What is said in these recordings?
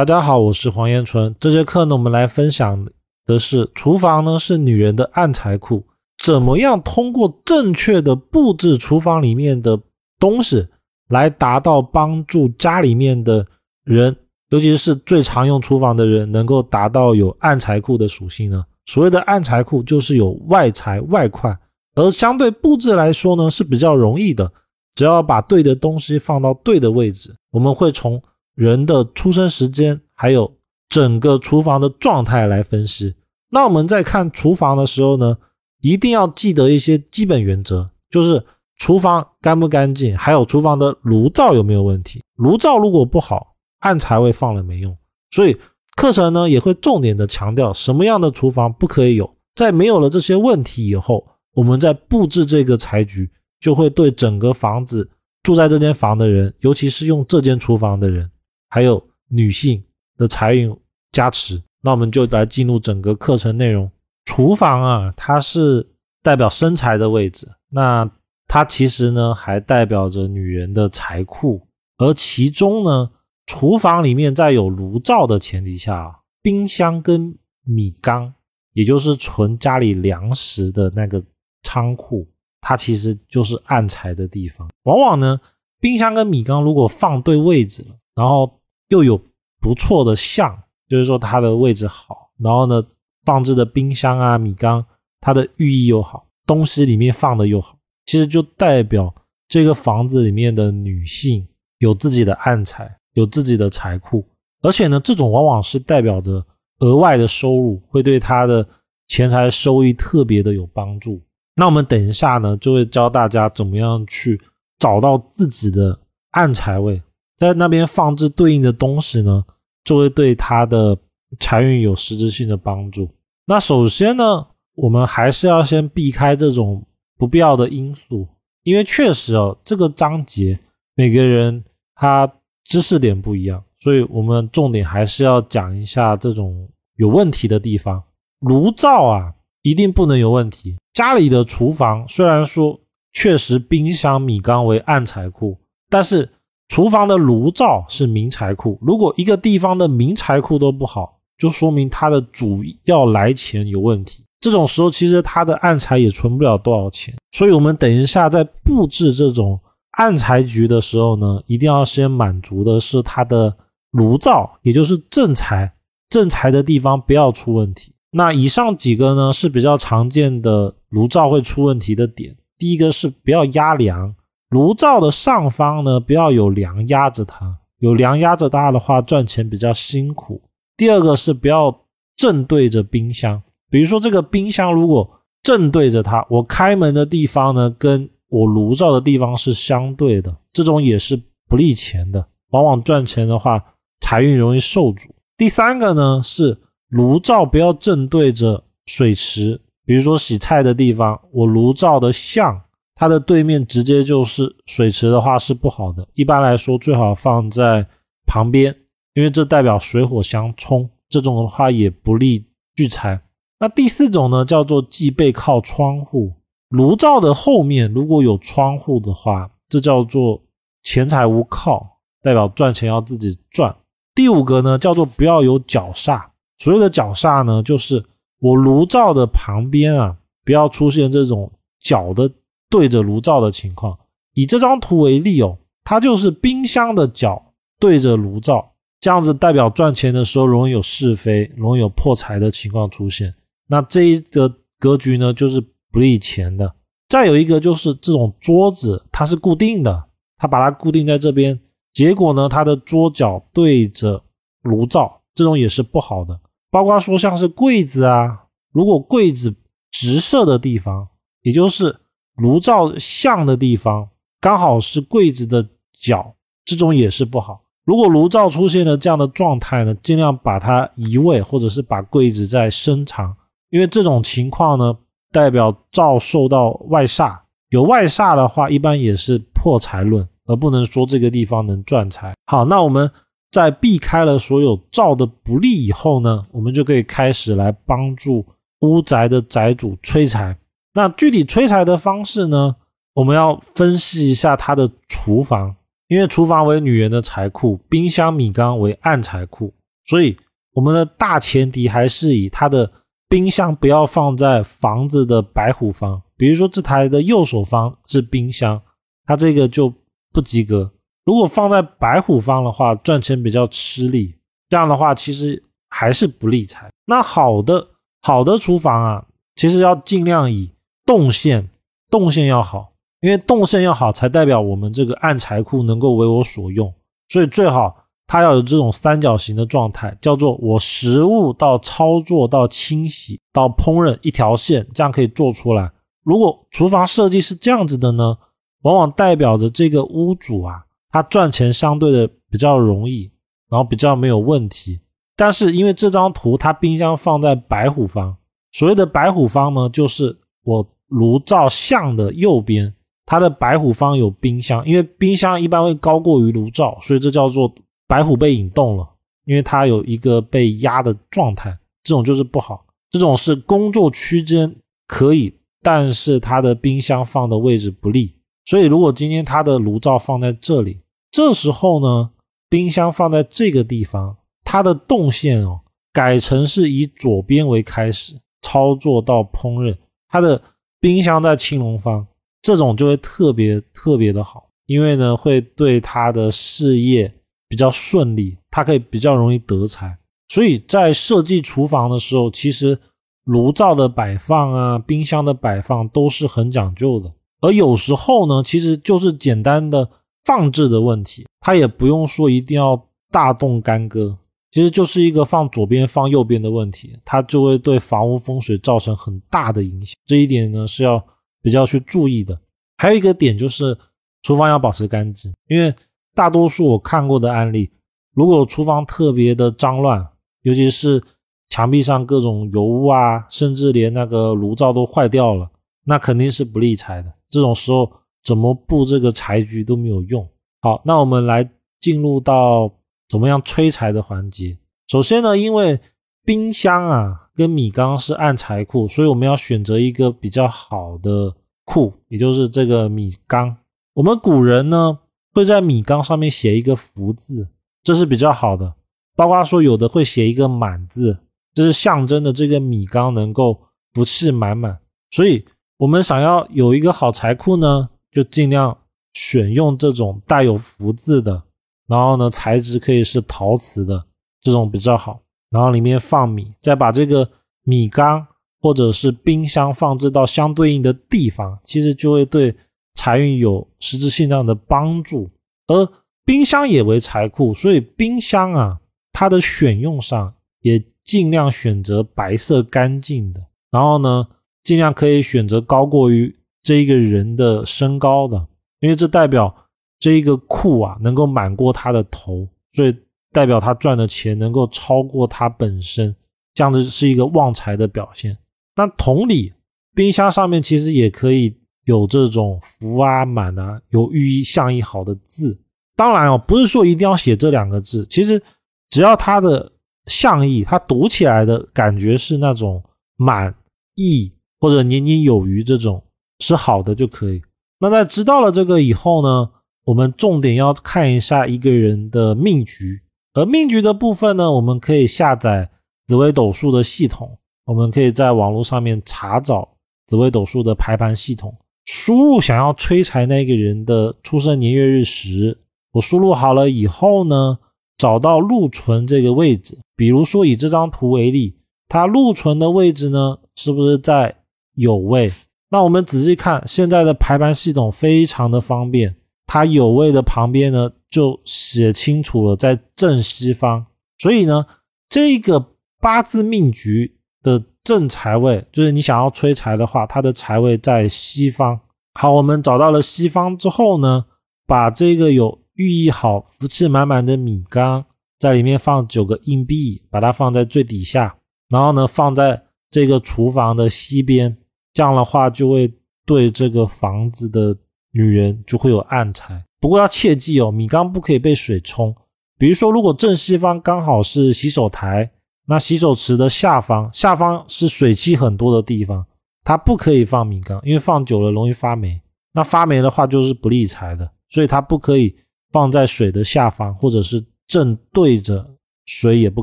大家好，我是黄延春。这节课呢，我们来分享的是厨房呢是女人的暗财库，怎么样通过正确的布置厨房里面的东西，来达到帮助家里面的人，尤其是最常用厨房的人，能够达到有暗财库的属性呢？所谓的暗财库，就是有外财外快，而相对布置来说呢是比较容易的，只要把对的东西放到对的位置，我们会从。人的出生时间，还有整个厨房的状态来分析。那我们在看厨房的时候呢，一定要记得一些基本原则，就是厨房干不干净，还有厨房的炉灶有没有问题。炉灶如果不好，暗财位放了没用。所以课程呢也会重点的强调什么样的厨房不可以有。在没有了这些问题以后，我们在布置这个财局，就会对整个房子住在这间房的人，尤其是用这间厨房的人。还有女性的财运加持，那我们就来进入整个课程内容。厨房啊，它是代表生财的位置，那它其实呢还代表着女人的财库。而其中呢，厨房里面在有炉灶的前提下，冰箱跟米缸，也就是存家里粮食的那个仓库，它其实就是暗财的地方。往往呢，冰箱跟米缸如果放对位置了，然后又有不错的相，就是说它的位置好，然后呢，放置的冰箱啊、米缸，它的寓意又好，东西里面放的又好，其实就代表这个房子里面的女性有自己的暗财，有自己的财库，而且呢，这种往往是代表着额外的收入，会对她的钱财收益特别的有帮助。那我们等一下呢，就会教大家怎么样去找到自己的暗财位。在那边放置对应的东西呢，就会对他的财运有实质性的帮助。那首先呢，我们还是要先避开这种不必要的因素，因为确实哦，这个章节每个人他知识点不一样，所以我们重点还是要讲一下这种有问题的地方。炉灶啊，一定不能有问题。家里的厨房虽然说确实冰箱、米缸为暗财库，但是。厨房的炉灶是明财库，如果一个地方的明财库都不好，就说明它的主要来钱有问题。这种时候，其实它的暗财也存不了多少钱。所以，我们等一下在布置这种暗财局的时候呢，一定要先满足的是它的炉灶，也就是正财，正财的地方不要出问题。那以上几个呢是比较常见的炉灶会出问题的点。第一个是不要压梁。炉灶的上方呢，不要有梁压着它，有梁压着它的话，赚钱比较辛苦。第二个是不要正对着冰箱，比如说这个冰箱如果正对着它，我开门的地方呢，跟我炉灶的地方是相对的，这种也是不利钱的，往往赚钱的话，财运容易受阻。第三个呢是炉灶不要正对着水池，比如说洗菜的地方，我炉灶的向。它的对面直接就是水池的话是不好的，一般来说最好放在旁边，因为这代表水火相冲，这种的话也不利聚财。那第四种呢，叫做忌背靠窗户，炉灶的后面如果有窗户的话，这叫做钱财无靠，代表赚钱要自己赚。第五个呢，叫做不要有角煞，所谓的角煞呢，就是我炉灶的旁边啊，不要出现这种角的。对着炉灶的情况，以这张图为例哦，它就是冰箱的角对着炉灶，这样子代表赚钱的时候容易有是非，容易有破财的情况出现。那这一个格局呢，就是不利钱的。再有一个就是这种桌子，它是固定的，它把它固定在这边，结果呢，它的桌角对着炉灶，这种也是不好的。包括说像是柜子啊，如果柜子直射的地方，也就是。炉灶向的地方刚好是柜子的角，这种也是不好。如果炉灶出现了这样的状态呢，尽量把它移位，或者是把柜子再伸长，因为这种情况呢，代表灶受到外煞。有外煞的话，一般也是破财论，而不能说这个地方能赚财。好，那我们在避开了所有灶的不利以后呢，我们就可以开始来帮助屋宅的宅主催财。那具体催财的方式呢？我们要分析一下它的厨房，因为厨房为女人的财库，冰箱、米缸为暗财库。所以我们的大前提还是以它的冰箱不要放在房子的白虎方。比如说这台的右手方是冰箱，它这个就不及格。如果放在白虎方的话，赚钱比较吃力。这样的话，其实还是不利财。那好的好的厨房啊，其实要尽量以动线动线要好，因为动线要好，才代表我们这个暗财库能够为我所用。所以最好它要有这种三角形的状态，叫做我食物到操作到清洗到烹饪一条线，这样可以做出来。如果厨房设计是这样子的呢，往往代表着这个屋主啊，他赚钱相对的比较容易。然后比较没有问题，但是因为这张图它冰箱放在白虎方，所谓的白虎方呢，就是我炉灶向的右边，它的白虎方有冰箱，因为冰箱一般会高过于炉灶，所以这叫做白虎被引动了，因为它有一个被压的状态，这种就是不好，这种是工作区间可以，但是它的冰箱放的位置不利，所以如果今天它的炉灶放在这里，这时候呢？冰箱放在这个地方，它的动线哦，改成是以左边为开始操作到烹饪。它的冰箱在青龙方，这种就会特别特别的好，因为呢会对他的事业比较顺利，他可以比较容易得财。所以在设计厨房的时候，其实炉灶的摆放啊，冰箱的摆放都是很讲究的。而有时候呢，其实就是简单的。放置的问题，它也不用说一定要大动干戈，其实就是一个放左边放右边的问题，它就会对房屋风水造成很大的影响。这一点呢是要比较去注意的。还有一个点就是厨房要保持干净，因为大多数我看过的案例，如果厨房特别的脏乱，尤其是墙壁上各种油污啊，甚至连那个炉灶都坏掉了，那肯定是不利财的。这种时候。怎么布这个财局都没有用。好，那我们来进入到怎么样催财的环节。首先呢，因为冰箱啊跟米缸是暗财库，所以我们要选择一个比较好的库，也就是这个米缸。我们古人呢会在米缸上面写一个福字，这是比较好的。包括说有的会写一个满字，这是象征的这个米缸能够福气满满。所以我们想要有一个好财库呢。就尽量选用这种带有福字的，然后呢，材质可以是陶瓷的这种比较好。然后里面放米，再把这个米缸或者是冰箱放置到相对应的地方，其实就会对财运有实质性上的帮助。而冰箱也为财库，所以冰箱啊，它的选用上也尽量选择白色干净的，然后呢，尽量可以选择高过于。这一个人的身高的，因为这代表这一个库啊能够满过他的头，所以代表他赚的钱能够超过他本身，这样子是一个旺财的表现。那同理，冰箱上面其实也可以有这种福啊满啊，有寓意象意好的字。当然哦，不是说一定要写这两个字，其实只要它的象意，它读起来的感觉是那种满意或者年年有余这种。是好的就可以。那在知道了这个以后呢，我们重点要看一下一个人的命局。而命局的部分呢，我们可以下载紫微斗数的系统，我们可以在网络上面查找紫微斗数的排盘系统，输入想要催财那个人的出生年月日时。我输入好了以后呢，找到禄存这个位置。比如说以这张图为例，它禄存的位置呢，是不是在酉位？那我们仔细看，现在的排盘系统非常的方便，它有位的旁边呢就写清楚了在正西方，所以呢，这个八字命局的正财位，就是你想要催财的话，它的财位在西方。好，我们找到了西方之后呢，把这个有寓意好、福气满满的米缸，在里面放九个硬币，把它放在最底下，然后呢，放在这个厨房的西边。这样的话，就会对这个房子的女人就会有暗财。不过要切记哦，米缸不可以被水冲。比如说，如果正西方刚好是洗手台，那洗手池的下方，下方是水汽很多的地方，它不可以放米缸，因为放久了容易发霉。那发霉的话就是不利财的，所以它不可以放在水的下方，或者是正对着水也不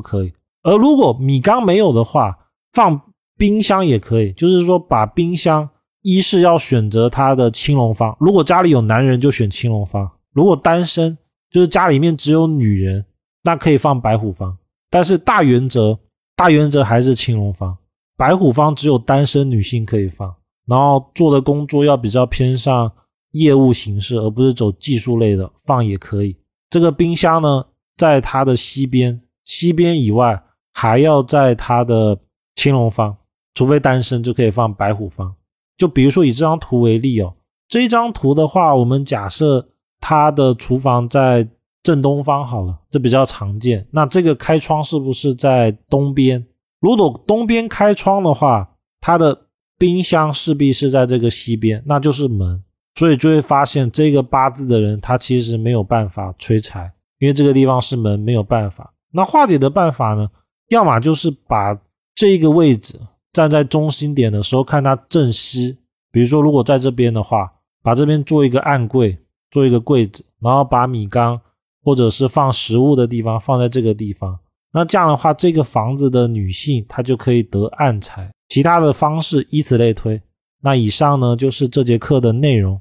可以。而如果米缸没有的话，放冰箱也可以，就是说把冰箱一是要选择它的青龙方，如果家里有男人就选青龙方，如果单身就是家里面只有女人，那可以放白虎方。但是大原则，大原则还是青龙方，白虎方只有单身女性可以放，然后做的工作要比较偏向业务形式，而不是走技术类的，放也可以。这个冰箱呢，在它的西边，西边以外还要在它的青龙方，除非单身就可以放白虎方。就比如说以这张图为例哦，这一张图的话，我们假设它的厨房在。正东方好了，这比较常见。那这个开窗是不是在东边？如果东边开窗的话，它的冰箱势必是在这个西边，那就是门。所以就会发现这个八字的人，他其实没有办法催财，因为这个地方是门，没有办法。那化解的办法呢？要么就是把这个位置站在中心点的时候，看它正西。比如说，如果在这边的话，把这边做一个暗柜，做一个柜子，然后把米缸。或者是放食物的地方放在这个地方，那这样的话，这个房子的女性她就可以得暗财。其他的方式依此类推。那以上呢就是这节课的内容。